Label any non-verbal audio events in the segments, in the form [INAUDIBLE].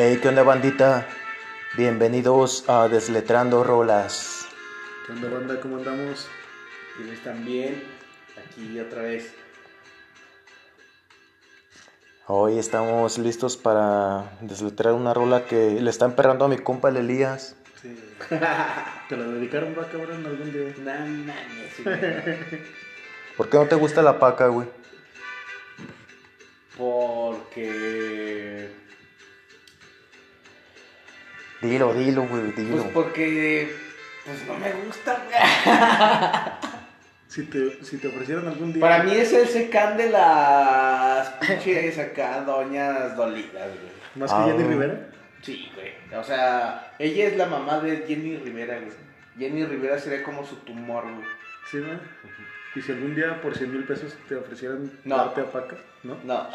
Hey, ¿qué onda bandita? Bienvenidos a Desletrando Rolas. ¿Qué onda, banda? ¿Cómo andamos? ¿Tienes también? Aquí otra vez. Hoy estamos listos para desletrar una rola que le está emperrando a mi compa el Elías. Sí. [LAUGHS] ¿Te la dedicaron, va, cabrón, algún día? No mames. [LAUGHS] ¿Por qué no te gusta la paca, güey? Porque. Dilo, dilo, güey, Pues dilo. porque. Pues no me gusta, güey. [LAUGHS] Si te, si te ofrecieron algún día... Para mí es el secán de las pinches acá doñas dolidas, güey. ¿Más que Ah. Jenny Rivera? Sí, güey. O sea, ella es la mamá de Jenny Rivera, güey. Jenny Rivera sería como su tumor, güey. Sí, ¿no? ¿Y si algún día por 100 mil pesos te ofrecieran No. darte a Paca? ¿No? No.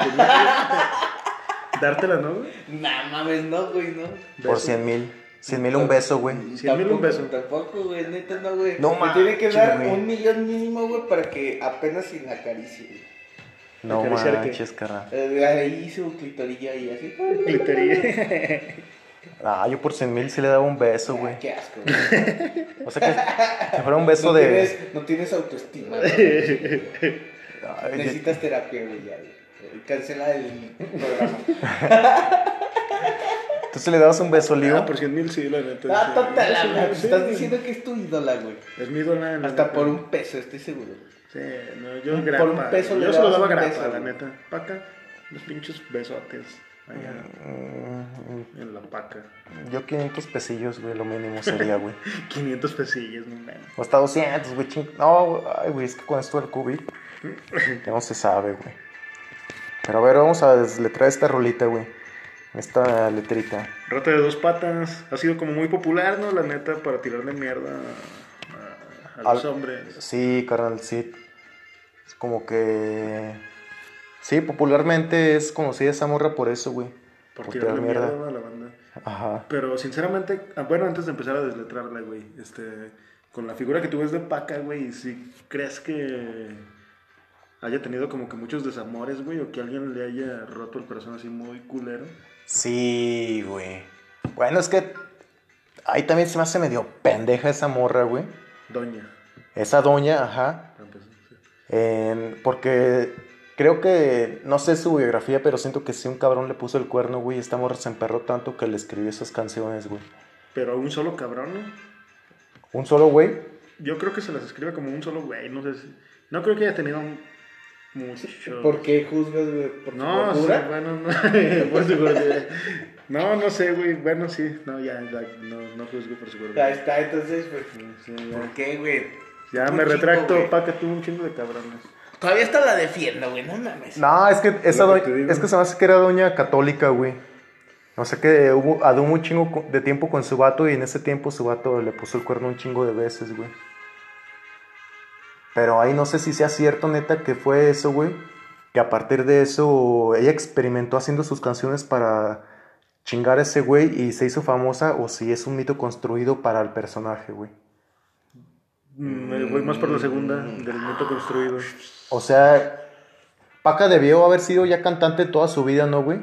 100. ¿Dártela, no, güey? Nah, mames, no, güey, no. Por Beso. 100 mil. 100 mil un beso, güey. Cien mil un beso. Tampoco, güey, neta no, güey. No Me tiene que dar un millón mínimo, güey, para que apenas sin acaricie, güey. No manches, carnal. Eh, Ahí su clitorilla y así. Glittería. [LAUGHS] Ah, yo por 100 mil sí le daba un beso, güey. Qué asco, güey. O sea que, que fuera un beso no de... Tienes, no tienes autoestima, güey. [LAUGHS] Ay, Necesitas terapia, güey, ya, güey. Cancela el programa. [LAUGHS] ¿Tú sí le dabas un beso, Ah, Lío? por 100 mil sí, la neta. Ah, sí. tóntala, Sí, güey. sí, Estás sí. diciendo que es tu ídola, güey. Es mi ídola. la Hasta neta. por un peso, estoy seguro. Sí, no, yo Por grapa. un peso yo se lo daba un grapa, beso, la güey. neta. Paca, los pinches besotes. Allá Mm, en la paca. Yo 500 pesillos, güey, lo mínimo sería, güey. [LAUGHS] 500 pesillos, no mames. O hasta 200, güey. ching- No, güey, ay, güey, es que con esto del COVID [LAUGHS] ya no se sabe, güey. Pero a ver, vamos a desletrar esta rolita, güey. Esta letrita. Rata de dos patas. Ha sido como muy popular, ¿no? La neta, para tirarle mierda a, a los Al- hombres. Sí, carnal, sí. Es como que. Sí, popularmente es conocida esa morra por eso, güey. Por por tirarle tirar mierda mierda. a la banda. Ajá. Pero sinceramente, ah, bueno, antes de empezar a desletrarla, güey, este, con la figura que tú ves de Paca, güey, si crees que haya tenido como que muchos desamores, güey, o que alguien le haya roto el corazón así muy culero. Sí, güey. Bueno, es que. Ahí también se me hace medio pendeja esa morra, güey. Doña. Esa doña, ajá. sí. En- porque creo que, no sé su biografía, pero siento que si un cabrón le puso el cuerno, güey, esta morra se emperró tanto que le escribió esas canciones, güey. Pero a un solo cabrón, ¿no? Un solo güey. Yo creo que se las escribe como un solo güey, no sé si... No creo que haya tenido mucho... ¿Por qué juzgas, güey? ¿Por tu No, sí, bueno, no, [LAUGHS] por su gordura. No, no sé, güey, bueno, sí, no, ya, ya, no, no juzgo por su Ahí gordura. está, entonces, pues. Sí, ¿Por qué, güey? ya Un me retracto, güey. Paca tuvo un chingo de cabrones. Todavía hasta la defiendo, güey, no mames. No, es que esa que doña- es que se me hace que era doña católica, güey. O sea que hubo, un chingo de tiempo con su vato y en ese tiempo su vato le puso el cuerno un chingo de veces, güey. Pero ahí no sé si sea cierto, neta, que fue eso, güey. Que a partir de eso ella experimentó haciendo sus canciones para chingar a ese güey y se hizo famosa o si es un mito construido para el personaje, güey. Mm, Me voy más por la segunda, del mito construido. O sea, Paca debió haber sido ya cantante toda su vida, ¿no, güey?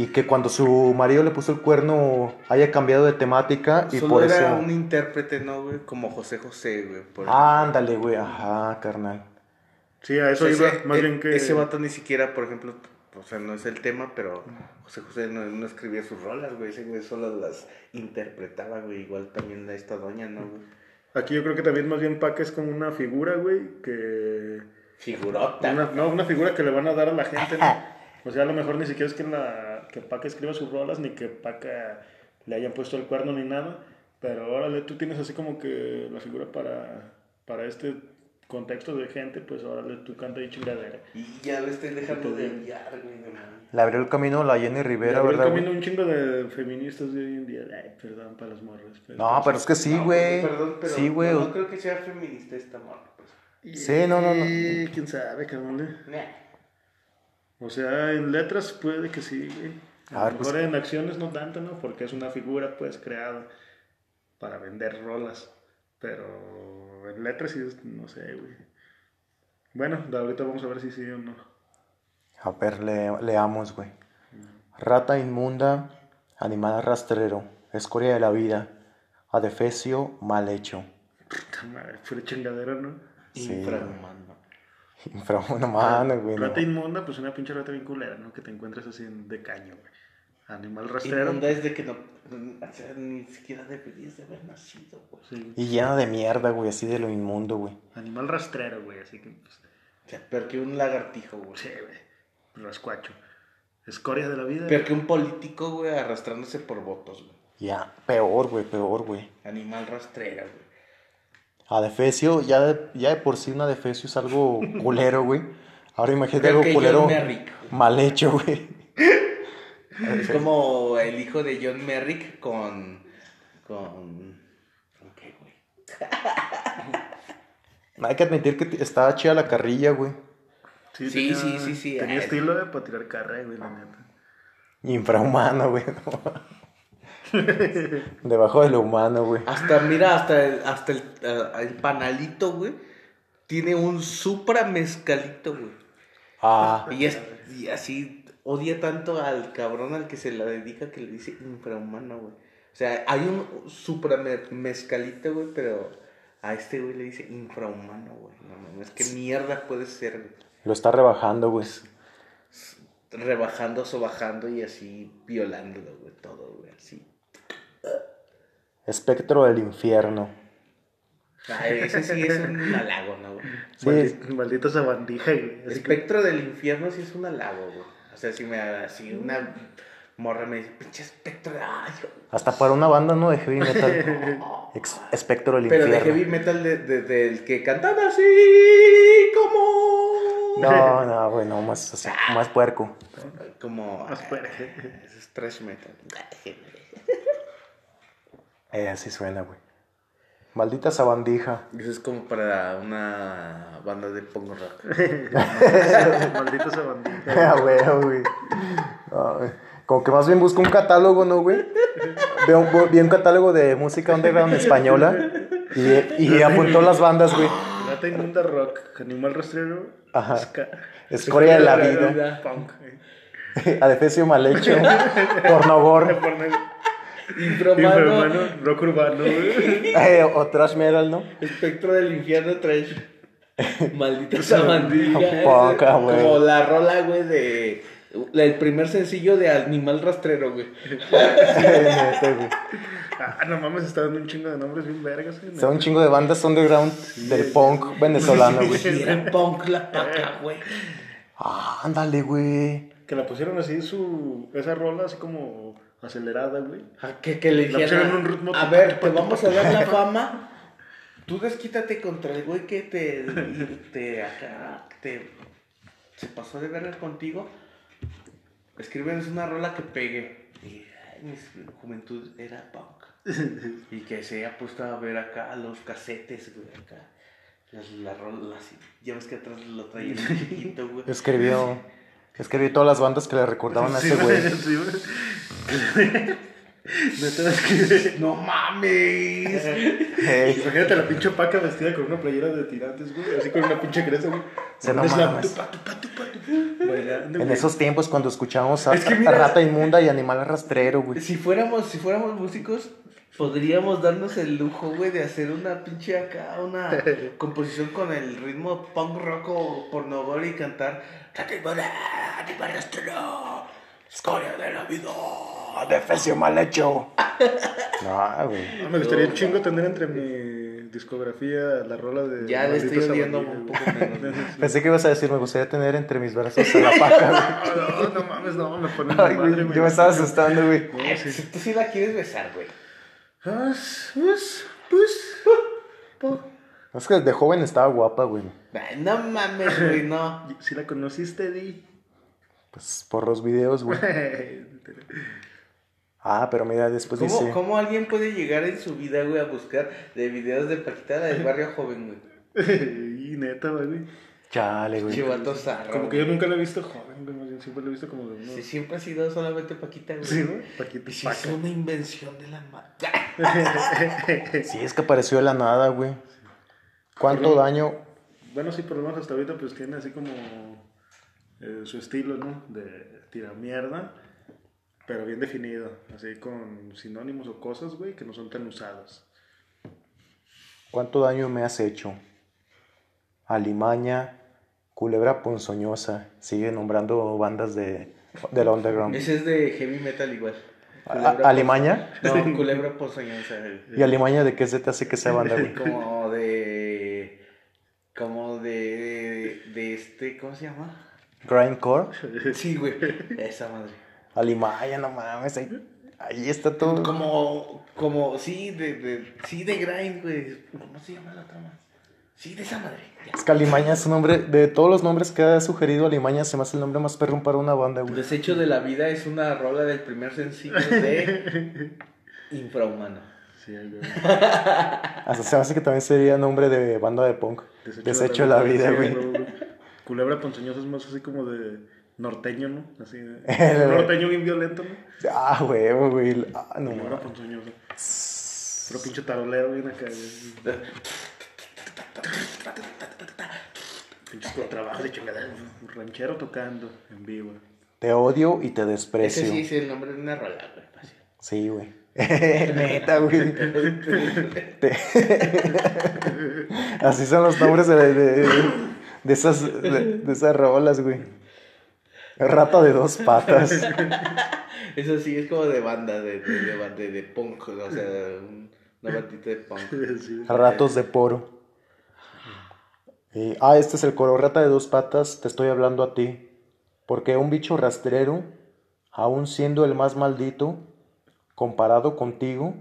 Y que cuando su marido le puso el cuerno haya cambiado de temática y Solo por era eso... un intérprete, ¿no, güey? Como José José, güey. por Ándale, güey, ajá, carnal. Sí, a eso iba, Ese- más bien que... Ese vato ni siquiera, por ejemplo, o sea, no es el tema, pero José José no, no escribía sus rolas, güey. Ese güey solo las interpretaba, güey. Igual también a esta doña, ¿no, güey? Aquí yo creo que también más bien Paca es como una figura, güey, que... Figurota. Una, no, una figura que le van a dar a la gente, ¿no? [LAUGHS] O sea, a lo mejor ni siquiera es que, la, que Paca escriba sus rolas, ni que Paca le hayan puesto el cuerno ni nada, pero órale, tú tienes así como que la figura para, para este contexto de gente, pues órale, tú canta y chingadera. Y ya lo estoy dejando de enviar, güey, no. Le abrió el camino a la Jenny Le Rivera, abrió el ¿verdad? camino un chingo de feministas de hoy en día. Ay, perdón para las morras. No, pero es que sí, No, güey. Perdón, pero Sí, güey. No, no creo que sea feminista esta morra, pues. Sí, no, no, no. Y quién sabe, cabrón. Nah. O sea, en letras puede que sí, güey. A, A ver, lo pues- mejor en acciones no tanto, ¿no? Porque es una figura, pues, creada para vender rolas. Pero en letras sí, es- no sé, güey. Bueno, de ahorita vamos a ver si sí o no. A ver, le- leamos, güey. Rata inmunda, Animal rastrero, escoria de la vida, adefesio mal hecho. Puta madre, pura chingadera, ¿no? Sí. Infrahumano. [LAUGHS] Infrahumano, mano, güey. no. Rata inmunda, pues una pinche rata bien culera, ¿no? Que te encuentres así en- de caño, güey. Animal rastrero. Inmunda es de que no, o sea, ni siquiera deberías de haber nacido, güey. Sí. Y llena de mierda, güey, así de lo inmundo, güey. Animal rastrero, güey, así que, pues, O sea, peor que un lagartijo, güey. sí, güey. Rascuacho. Escoria de la vida. Peor que un político, güey, arrastrándose por votos, güey. Ya, peor, güey, peor, güey. Animal rastrera, güey. Adefesio, ya de, ya de por sí un adefesio es algo [LAUGHS] culero, güey. Ahora imagínate algo que culero John Merrick. mal hecho, güey. Es como el hijo de John Merrick con. con. ¿Con qué, güey? [LAUGHS] Hay que admitir que estaba chida la carrilla, güey. Sí, tenía- sí, sí, sí, Tenía ah, estilo de para tirar carrera, güey, la neta. Infrahumano, güey. [LAUGHS] no. [LAUGHS] Debajo de lo humano, güey. Hasta, mira, hasta el, hasta el, ah, el panalito, güey. Tiene un supra mezcalito, güey. Ah, Y, es, y así odia tanto al cabrón al que se la dedica que le dice infrahumano, güey. O sea, hay un supra me- mezcalito, güey, pero a este güey le dice infrahumano, güey. No mames, ¿qué mierda puede ser, güey? lo está rebajando, güey. Rebajando, sobajando y así violándolo, güey, todo, güey, así. Espectro del infierno. Ay, ese sí es un [LAUGHS] halago, ¿no, güey? Sí, Maldi- Maldita sabandija, güey. Así que- Espectro del infierno sí es un halago, güey. O sea, si me así una morra me dice, pinche espectro de ay, yo-". hasta para una banda, ¿no? De heavy metal. [LAUGHS] Ex- espectro del Pero de infierno. heavy metal de- de- del que cantaba así como. No, no, güey, no, más, así, más puerco. Como. Más fuerte. Ese es trash metal. [LAUGHS] Eh, así suena, güey. Maldita sabandija. Eso es como para una banda de punk rock. [LAUGHS] Maldita sabandija. [LAUGHS] Güey, güey. Como que más bien busco un catálogo, ¿no, güey? Veo, vi un catálogo de música underground española y, y apuntó las bandas, güey. Rata inmunda rock. Animal rastrero. Ajá. ska- Escoria de la [LAUGHS] vida. Punk. güey. Adefesio mal hecho. Pornogor. Infrahumano. Rock urbano, güey. Eh, o trash metal, ¿no? Espectro del infierno trash. Maldita sabandija. [LAUGHS] Poca, güey. Como la rola, güey, de. El primer sencillo de Animal Rastrero, güey. Ah, no mames, está dando un chingo de nombres bien vergas, güey. Son un chingo de bandas underground del punk venezolano, güey. Era punk la paca, güey. Ah, ándale, güey. Que la pusieron así su. Esa rola así como acelerada, güey. A que, que le dijeron, un ritmo a ver, te vamos a dar la fama. [LAUGHS] Tú desquítate contra el güey que te, te, acá, te se pasó de verga contigo. Escríbenos una rola que pegue. Y ay, mi juventud era punk. [LAUGHS] Y que se haya puesto a ver acá los casetes, güey, acá. Las, la rola así. Ya ves que atrás lo traía el [LAUGHS] chiquito, güey. Escribió, escribió todas las bandas que le recordaban a ese Sí, güey. Sí, es que. ¡No mames! Hey, Imagínate la pinche paca vestida con una playera de tirantes, güey. Así con una pinche cresta, güey. Se no la tupa, tupa, tupa, tupa, bailando, en güey. esos tiempos cuando escuchábamos a, Es que a mira- Rata Inmunda y Animal Rastrero, güey. Si fuéramos, si fuéramos músicos, podríamos darnos el lujo, güey, de hacer una pinche acá, una [LAUGHS] composición con el ritmo punk rock o pornogor y cantar Animal Rastrero, Escoria de la vida. Adefesio mal hecho. [LAUGHS] No, güey. Ah, me gustaría un chingo tener entre mi discografía la rola de. Ya le estoy odiando Sabandija, un poco menos. [LAUGHS] Pensé que ibas a decir, me gustaría tener entre mis brazos [LAUGHS] a la paca, güey. No, no mames, no, me ponen Ay, madre, güey, yo me estaba asustando, güey. Si tú sí la quieres besar, güey. Pues, pues, pues, po. Es que de joven estaba guapa, güey. Ay, no mames, güey, no. Si la conociste, Di. Pues por los videos, güey. Ah, pero mira, después ¿Cómo, dice. ¿Cómo alguien puede llegar en su vida, güey, a buscar de videos de Paquita la del barrio joven, güey? [LAUGHS] y neta, güey. Chale, güey. Chivato zarro. Como que yo güey. nunca la he visto joven, güey. bien Siempre la he visto como de unos. Sí, siempre ha sido solamente Paquita, güey. Sí, ¿no? Paquita Y sí, es una invención de la madre. [LAUGHS] Sí, es que apareció de la nada, güey. ¿Cuánto daño? Bueno, sí, por lo menos hasta ahorita pues tiene así como eh, su estilo, ¿no? De tirar mierda. Pero bien definido, así con sinónimos o cosas, güey, que no son tan usadas. ¿Cuánto daño me has hecho? Alimaña, Culebra Ponzoñosa. Sigue nombrando bandas de, del underground. Ese es de heavy metal igual. ¿A- ¿Alimaña? No, [LAUGHS] Culebra Ponzoñosa. ¿Y Alimaña de qué se te hace que sea banda, güey? Como de. Como de. De este. ¿Cómo se llama? Grindcore. Sí, güey. Esa madre. Alimaña, no mames. Ahí, ahí está todo. Como. Como. Sí, de. de sí, de grind, güey. ¿Cómo se llama la otra más? Sí, de esa madre. Ya. Es que Alimaña es un nombre. De todos los nombres que ha sugerido Alimaña, se me hace el nombre más perrón para una banda, güey. Desecho de la vida es una rola del primer sencillo de. [LAUGHS] Infrahumana. Sí, güey. [LAUGHS] Hasta se me hace que también sería nombre de banda de punk. Desecho de la vida, sí, güey. Culebra ponzoñosa es más así como de norteño, ¿no? Así de... [LAUGHS] El- norteño bien violento, ¿no? Ah, güey, güey. Ah, no Culebra mames. ponzoñosa. Pero pinche tarolero bien acá, güey. Pinches contrabajos de chingada. Un ranchero tocando en vivo. Te odio y te Ese desprecio. sí es el nombre de una rola, güey. Sí, güey. [LAUGHS] Neta, güey. Te- [LAUGHS] Así son los nombres de, de, de esas, de, de esas rolas, güey. Rata de dos patas. [LAUGHS] Eso sí es como de banda, de, de, de, banda- de punk, o sea, un- una bandita de punk. Sí. Ratos de poro. Y- ah, este es el coro. Rata de dos patas, te estoy hablando a ti. Porque un bicho rastrero, aun siendo el más maldito, comparado contigo,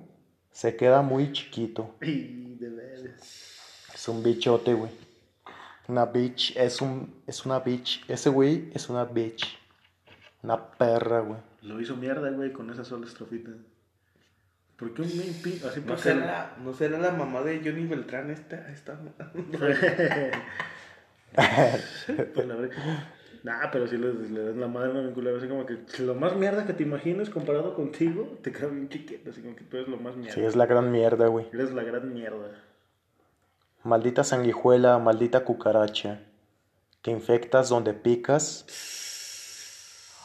se queda muy chiquito. Y de veras. Es un bichote, güey. Una bitch, es un, es una bitch. Ese güey es una bitch. Una perra, güey. Lo hizo mierda, güey, con esa sola estrofita. ¿Por qué un main pin? Así ¿No será, la, ¿No será la mamá de Johnny Beltrán esta? esta? [LAUGHS] [LAUGHS] Pues la verdad que- Nah, pero si le, le das la madre a vinculada, así como que lo más mierda que te imagines comparado contigo, te queda bien chiquito, así como que tú eres lo más mierda. Sí, es la gran mierda, güey. Eres la gran mierda. Maldita sanguijuela, maldita cucaracha, que infectas donde picas.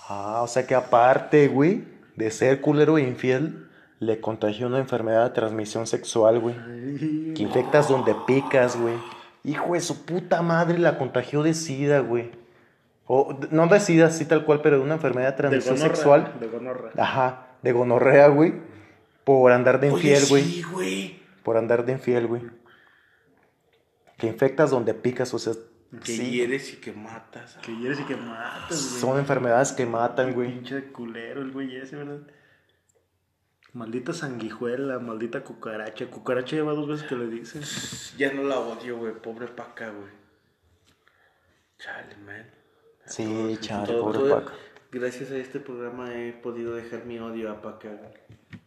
Ah, o sea que aparte, güey, de ser culero e infiel, le contagió una enfermedad de transmisión sexual, güey. Que infectas donde picas, güey. Hijo de su puta madre, la contagió de sida, güey. O, no de sida, así tal cual, pero de una enfermedad de De transmisión gonorrea, sexual. De gonorrea. Ajá, de gonorrea, güey. Por andar de infiel, güey. sí, güey. Por andar de infiel, güey. Que infectas donde picas, o sea. Que sí, hieres y que matas. Que hieres y que matas, güey. son enfermedades que matan, güey. Pinche culero el güey ese, ¿verdad? Maldita sanguijuela, maldita cucaracha. Cucaracha lleva dos veces que le dicen. [LAUGHS] Ya no la odio, güey. Pobre Paca, güey. Chale, man. Sí, chale, pobre todo- Paco. Gracias a este programa he podido dejar mi odio a Paca, güey.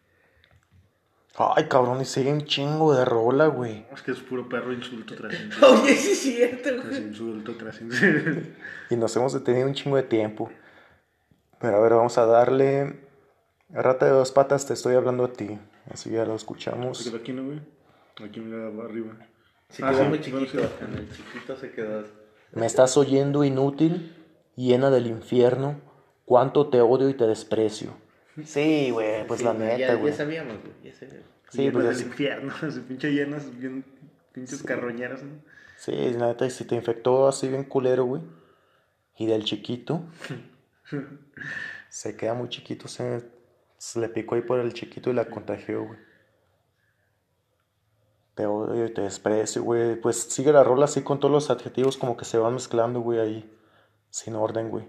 Ay, cabrón, y sigue un chingo de rola, güey. Es que es puro perro insulto tras [LAUGHS] insulto. Oye, sí es cierto, Tras güey. insulto, tras insulto. Y nos hemos detenido un chingo de tiempo. Pero a ver, vamos a darle. Rata de dos patas, te estoy hablando a ti. Así ya lo ¿Se escuchamos. quedó aquí, no, güey? Aquí mira arriba. Se Ah, quedó sí, muy chiquito. sí. En el chiquito se quedó. Me estás oyendo inútil, llena del infierno. Cuánto te odio y te desprecio. Sí, güey, pues Sí, la neta, ya, güey. ya sabíamos, güey. Ya sabíamos. Sí, pues del infierno. [LAUGHS] Así pinche llenas, bien pinches carroñeras, ¿no? Sí, la neta, y si te infectó así bien culero, güey. Y del chiquito. [LAUGHS] se queda muy chiquito, se, se le picó ahí por el chiquito y la contagió, güey. Te odio y te desprecio, güey. Pues sigue la rola así con todos los adjetivos como que se van mezclando, güey, ahí. Sin orden, güey.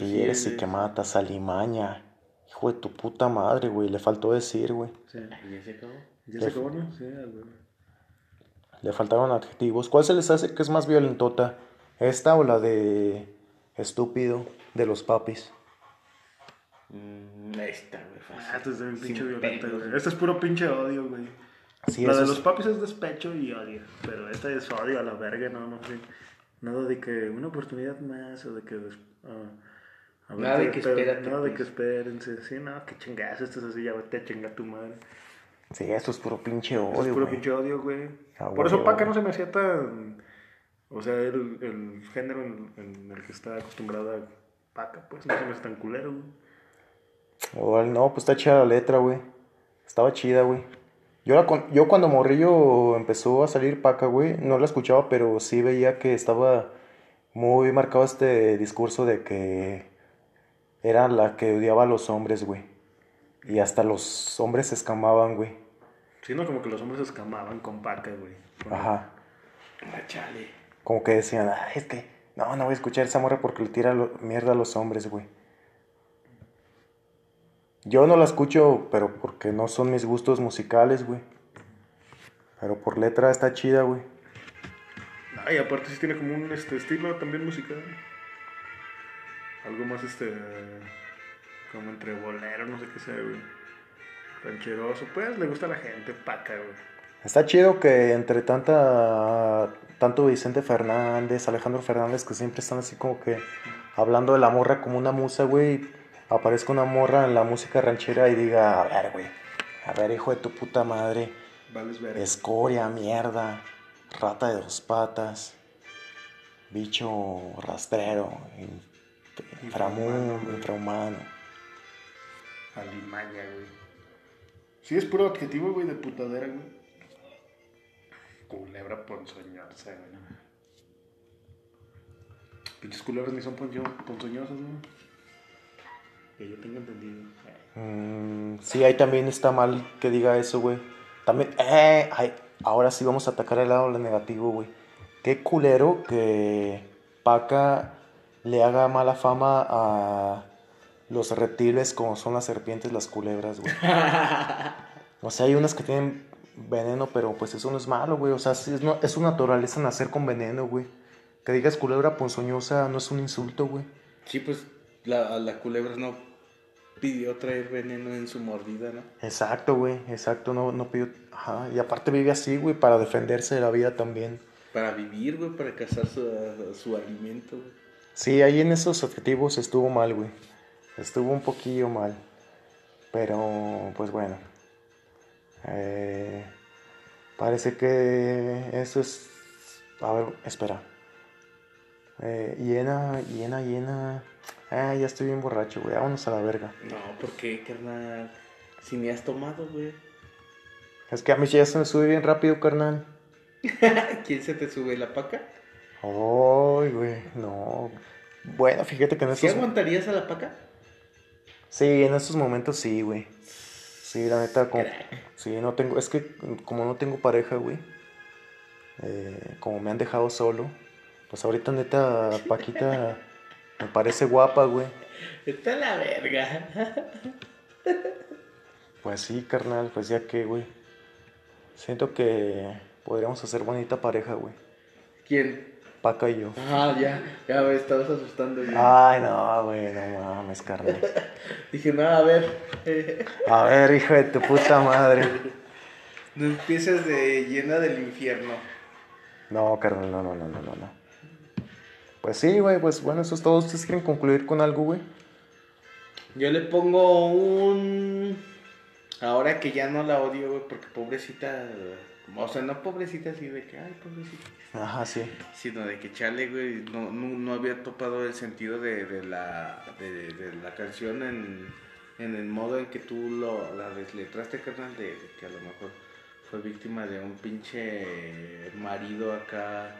Que y que matas, alimaña. Hijo de tu puta madre, güey. Le faltó decir, güey. Sí. ¿Ya se acabó? ¿Ya se acabó, no? Sí, güey. Le faltaron adjetivos. ¿Cuál se les hace que es más violentota? ¿Esta o la de estúpido de los papis? Mm, esta, güey. Ah, este es pinche güey. Este es puro pinche odio, güey. Sí, la de es- los papis es despecho y odio. Pero esta es odio a la verga, no, no sé. Nada de que una oportunidad más o de que. ver, Nada de que espérate, Nada de pues. que espérense. Sí, no, que chingas, esto es así, ya vete a chingar tu madre. Sí, esto es puro pinche Eso odio, es puro güey. pinche odio, güey. Ah, Por eso Paca no se me hacía tan. O sea, el, el género en, en el que está acostumbrada paca, pues, no se me hace tan culero, güey. Igual, no, pues está chida la letra, güey. Estaba chida, güey. Yo, la con- yo cuando Morrillo empezó a salir paca, güey, no la escuchaba, pero sí veía que estaba muy marcado este discurso de que era la que odiaba a los hombres, güey. Y hasta los hombres se escamaban, güey. Sí, no, como que los hombres se escamaban con paca, güey. Ajá. Ah, chale. Como que decían, "Ay, es que no, no voy a escuchar esa morra porque le tira lo- mierda a los hombres, güey. Yo no la escucho, pero porque no son mis gustos musicales, güey. Pero por letra está chida, güey. Ay, aparte sí tiene como un este, estilo también musical. Algo más, este, como entre bolero, no sé qué sea, güey. Rancheroso, pues le gusta a la gente, paca, güey. Está chido que entre tanta tanto Vicente Fernández, Alejandro Fernández, que siempre están así como que hablando de la morra como una musa, güey, aparezca una morra en la música ranchera y diga, a ver, güey, a ver, hijo de tu puta madre, Vales ver. escoria, mierda, rata de dos patas, bicho rastrero, Infrahumano, infrahumano. Alimaña, güey. Sí, es puro adjetivo, güey, de putadera, güey. Culebra ponzoñosa, güey. Pinches culebras ni son ponzo- ponzoñosas, güey. Que yo tenga entendido. Mm, sí, ahí también está mal que diga eso, güey. También, eh, ay, ahora sí vamos a atacar el lado negativo, güey. Qué culero que Paca le haga mala fama a los reptiles como son las serpientes, las culebras, güey. [LAUGHS] O sea, hay unas que tienen veneno, pero pues eso no es malo, güey. O sea, es, no- es su naturaleza nacer con veneno, güey. Que digas culebra ponzoñosa no es un insulto, güey. Sí, pues la, la culebra no pidió traer veneno en su mordida, ¿no? Exacto, güey, exacto, no, no pidió... Ajá, y aparte vive así, güey, para defenderse de la vida también. Para vivir, güey, para cazar su, su alimento, güey. Sí, ahí en esos objetivos estuvo mal, güey. Estuvo un poquillo mal. Pero, pues bueno. Eh, parece que eso es... A ver, espera. Eh, hiena, hiena, hiena... Ah, ya estoy bien borracho, güey. Vámonos a la verga. No, ¿por qué, carnal? Si ni has tomado, güey. Es que a mí ya se me sube bien rápido, carnal. [LAUGHS] ¿Quién se te sube la paca? Ay, güey, no. Bueno, fíjate que en ¿Sí estos... aguantarías a la paca? Sí, en estos momentos sí, güey. Sí, la neta, como... Sí, no tengo... Es que como no tengo pareja, güey. eh, como me han dejado solo. Pues ahorita, neta, Paquita [LAUGHS] me parece guapa, güey. Está la verga. Pues sí, carnal, pues ya que, güey. Siento que podríamos hacer bonita pareja, güey. ¿Quién? Paca y yo. Ah, ya, ya me estabas asustando. güey. Ay, no, güey, no mames, carnal. [LAUGHS] Dije, no, a ver. A ver, hijo de tu puta madre. no empieces de llena del infierno. No, carnal, no, no, no, no, no, no. Pues sí, güey, pues bueno, eso es todo. ¿Ustedes quieren concluir con algo, güey? Yo le pongo un. Ahora que ya no la odio, güey, porque pobrecita. O sea, no pobrecita así de que, ay, pobrecita. Ajá, sí. Sino de que chale, güey, no, no, no había topado el sentido de, de la, de, de la canción en, en el modo en que tú lo, la desletraste, carnal, de, de que a lo mejor fue víctima de un pinche marido acá,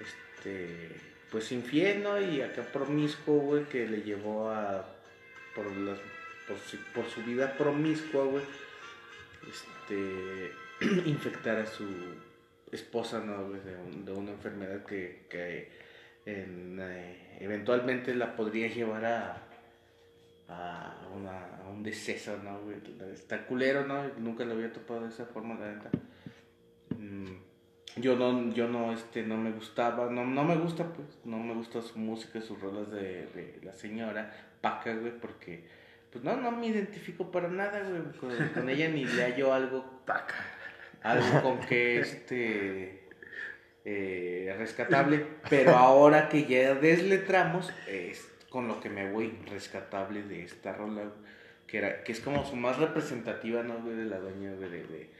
este, pues infiel, ¿no? Y acá promiscuo, güey, que le llevó a, por, las, por, su, por su vida promiscua, güey, este, [CLEARS THROAT] infectar a su esposa, ¿no? güey? De, un- de una enfermedad que, que eh, eventualmente la podría llevar a, a, una- un deceso, ¿no? Está culero, ¿no? Nunca lo había topado de esa forma, la neta. Mm, Yo no, yo no, este, no me gustaba, no, no me gusta, pues, no me gusta su música, sus rolas de, de la señora Paca, güey, porque, pues, no, no me identifico para nada, güey, con, con ella ni le hallo algo Paca. Algo con que [LAUGHS] este eh, rescatable, pero ahora que ya desletramos es con lo que me voy rescatable de esta rola que era que es como su más representativa no güey de la doña güey, de, de,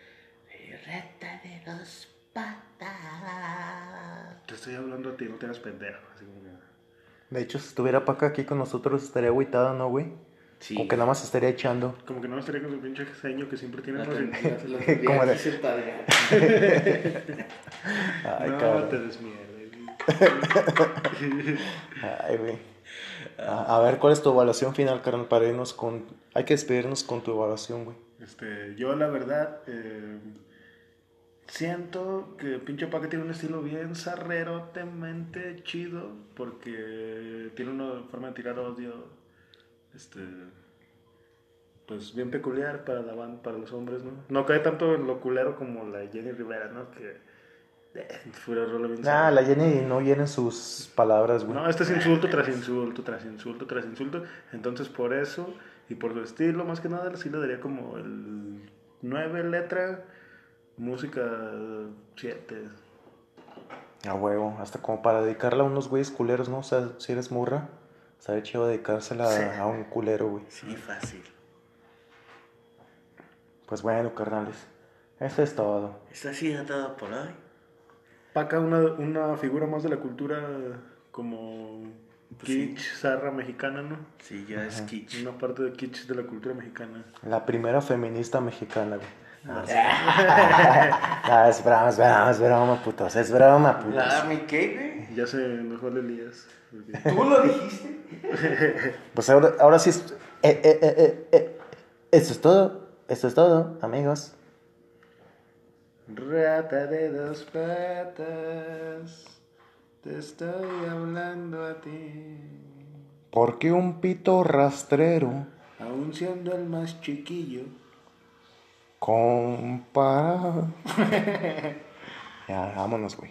de rata de dos patas Te estoy hablando a ti, no te hagas pendejo. Así como que- De hecho, si estuviera Paca aquí con nosotros, estaría agüitado, ¿no, güey? Sí. O que nada más estaría echando. Como que no estaría con su pinche ceño que siempre tiene [LAUGHS] ¿Cómo aquí de-. [LAUGHS] Ay, no, cabrón. te desmierdes. [LAUGHS] Ay, güey. A, a ver, ¿cuál es tu evaluación final, carnal? Para irnos con. Hay que despedirnos con tu evaluación, güey. Este, yo la verdad eh, siento que pinche Paca tiene un estilo bien zarrerotemente chido porque tiene una forma de tirar odio, este, pues bien peculiar para la ban- para los hombres, ¿no? No cae tanto en lo culero como la Jenny Rivera, ¿no? Que eh, fuera rola bien Nah, la Jenny no llena sus palabras, güey. No, este es insulto tras insulto, tras insulto, tras insulto. Entonces, por eso y por su estilo, más que nada, sí le daría como el 9 letra, música 7. A huevo, hasta como para dedicarla a unos güeyes culeros, ¿no? O sea, si eres morra, estaría chido dedicársela Sí. a un culero, güey. Sí, fácil. Pues bueno, carnales. Eso es todo. Esto ha sido todo por hoy. Paca, una, una figura más de la cultura como Pues sí. kitsch, zarra mexicana, ¿no? Sí, ya es kitsch. Una parte de kitsch de la cultura mexicana. La primera feminista mexicana, güey. Ah, sí. [LAUGHS] [LAUGHS] Ah, es broma, es broma, es broma, putos. Es broma, putos. ¿La mi qué, Ya se enojó el Elías. porque-? ¿Tú lo dijiste? [LAUGHS] Pues ahora, ahora sí es... eh, eh, eh, eh, eh. Eso es todo. Eso es todo, amigos. Rata de dos patas, te estoy hablando a ti. Porque un pito rastrero Aún siendo el más chiquillo. comparado. [LAUGHS] ya, vámonos, güey.